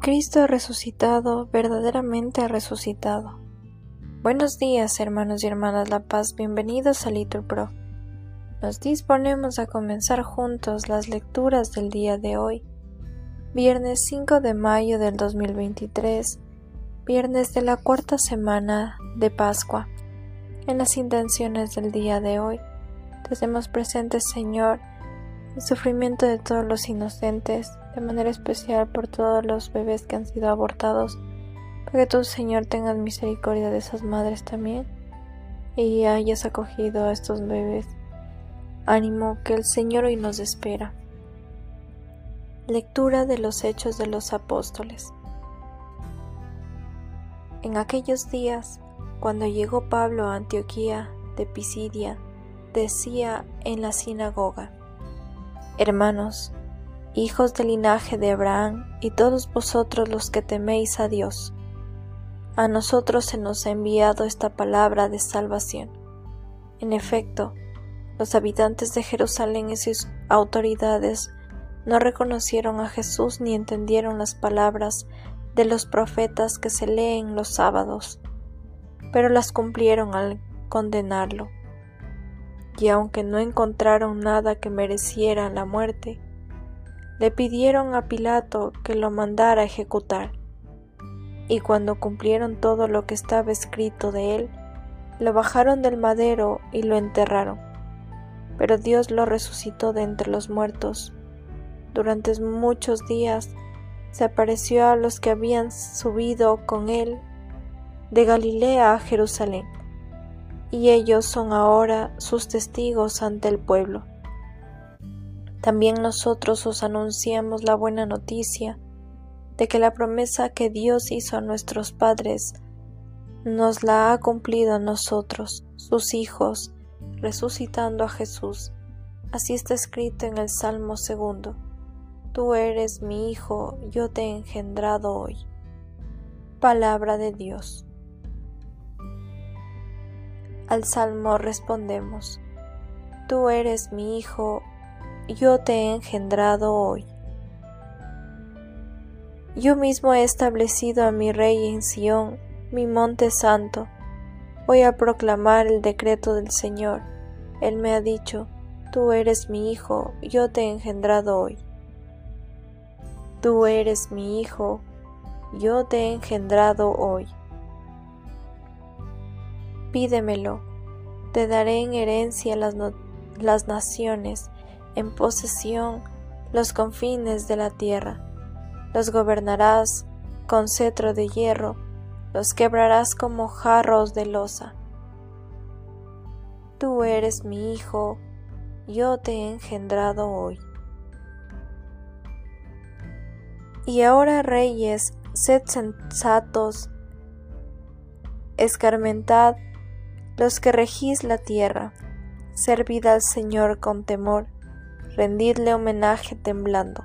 Cristo resucitado, verdaderamente ha resucitado. Buenos días, hermanos y hermanas La Paz, bienvenidos a Litur Pro. Nos disponemos a comenzar juntos las lecturas del día de hoy, viernes 5 de mayo del 2023, viernes de la cuarta semana de Pascua. En las intenciones del día de hoy, tenemos presente, Señor, el sufrimiento de todos los inocentes, de manera especial por todos los bebés que han sido abortados, para que tú, Señor, tengas misericordia de esas madres también y hayas acogido a estos bebés. Ánimo que el Señor hoy nos espera. Lectura de los Hechos de los Apóstoles. En aquellos días, cuando llegó Pablo a Antioquía de Pisidia, decía en la sinagoga, Hermanos, hijos del linaje de Abraham, y todos vosotros los que teméis a Dios. A nosotros se nos ha enviado esta palabra de salvación. En efecto, los habitantes de Jerusalén y sus autoridades no reconocieron a Jesús ni entendieron las palabras de los profetas que se leen los sábados, pero las cumplieron al condenarlo. Y aunque no encontraron nada que mereciera la muerte, le pidieron a Pilato que lo mandara ejecutar. Y cuando cumplieron todo lo que estaba escrito de él, lo bajaron del madero y lo enterraron. Pero Dios lo resucitó de entre los muertos. Durante muchos días se apareció a los que habían subido con él de Galilea a Jerusalén, y ellos son ahora sus testigos ante el pueblo. También nosotros os anunciamos la buena noticia de que la promesa que Dios hizo a nuestros padres nos la ha cumplido a nosotros, sus hijos, resucitando a Jesús. Así está escrito en el Salmo segundo. Tú eres mi hijo, yo te he engendrado hoy. Palabra de Dios. Al Salmo respondemos, Tú eres mi hijo, yo te he engendrado hoy. Yo mismo he establecido a mi rey en Sión, mi monte santo. Voy a proclamar el decreto del Señor. Él me ha dicho, Tú eres mi hijo, yo te he engendrado hoy. Tú eres mi hijo, yo te he engendrado hoy. Pídemelo, te daré en herencia las, las naciones en posesión los confines de la tierra. Los gobernarás con cetro de hierro, los quebrarás como jarros de losa. Tú eres mi hijo, yo te he engendrado hoy. Y ahora, reyes, sed sensatos, escarmentad los que regís la tierra, servid al Señor con temor rendidle homenaje temblando.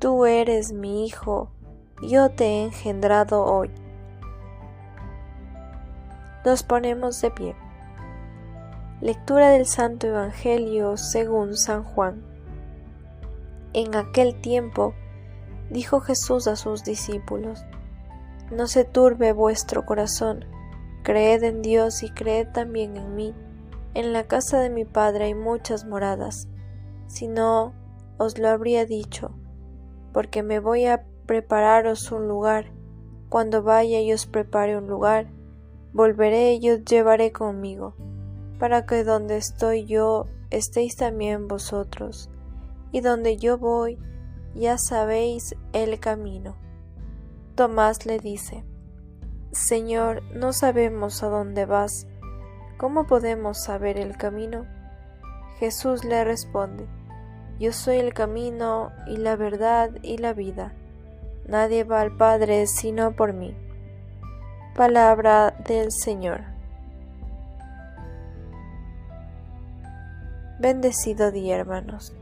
Tú eres mi hijo, yo te he engendrado hoy. Nos ponemos de pie. Lectura del Santo Evangelio según San Juan. En aquel tiempo dijo Jesús a sus discípulos, No se turbe vuestro corazón, creed en Dios y creed también en mí en la casa de mi padre hay muchas moradas, si no os lo habría dicho, porque me voy a prepararos un lugar. Cuando vaya y os prepare un lugar, volveré y os llevaré conmigo, para que donde estoy yo estéis también vosotros, y donde yo voy ya sabéis el camino. Tomás le dice, Señor, no sabemos a dónde vas, ¿Cómo podemos saber el camino? Jesús le responde, Yo soy el camino y la verdad y la vida. Nadie va al Padre sino por mí. Palabra del Señor. Bendecido día, hermanos.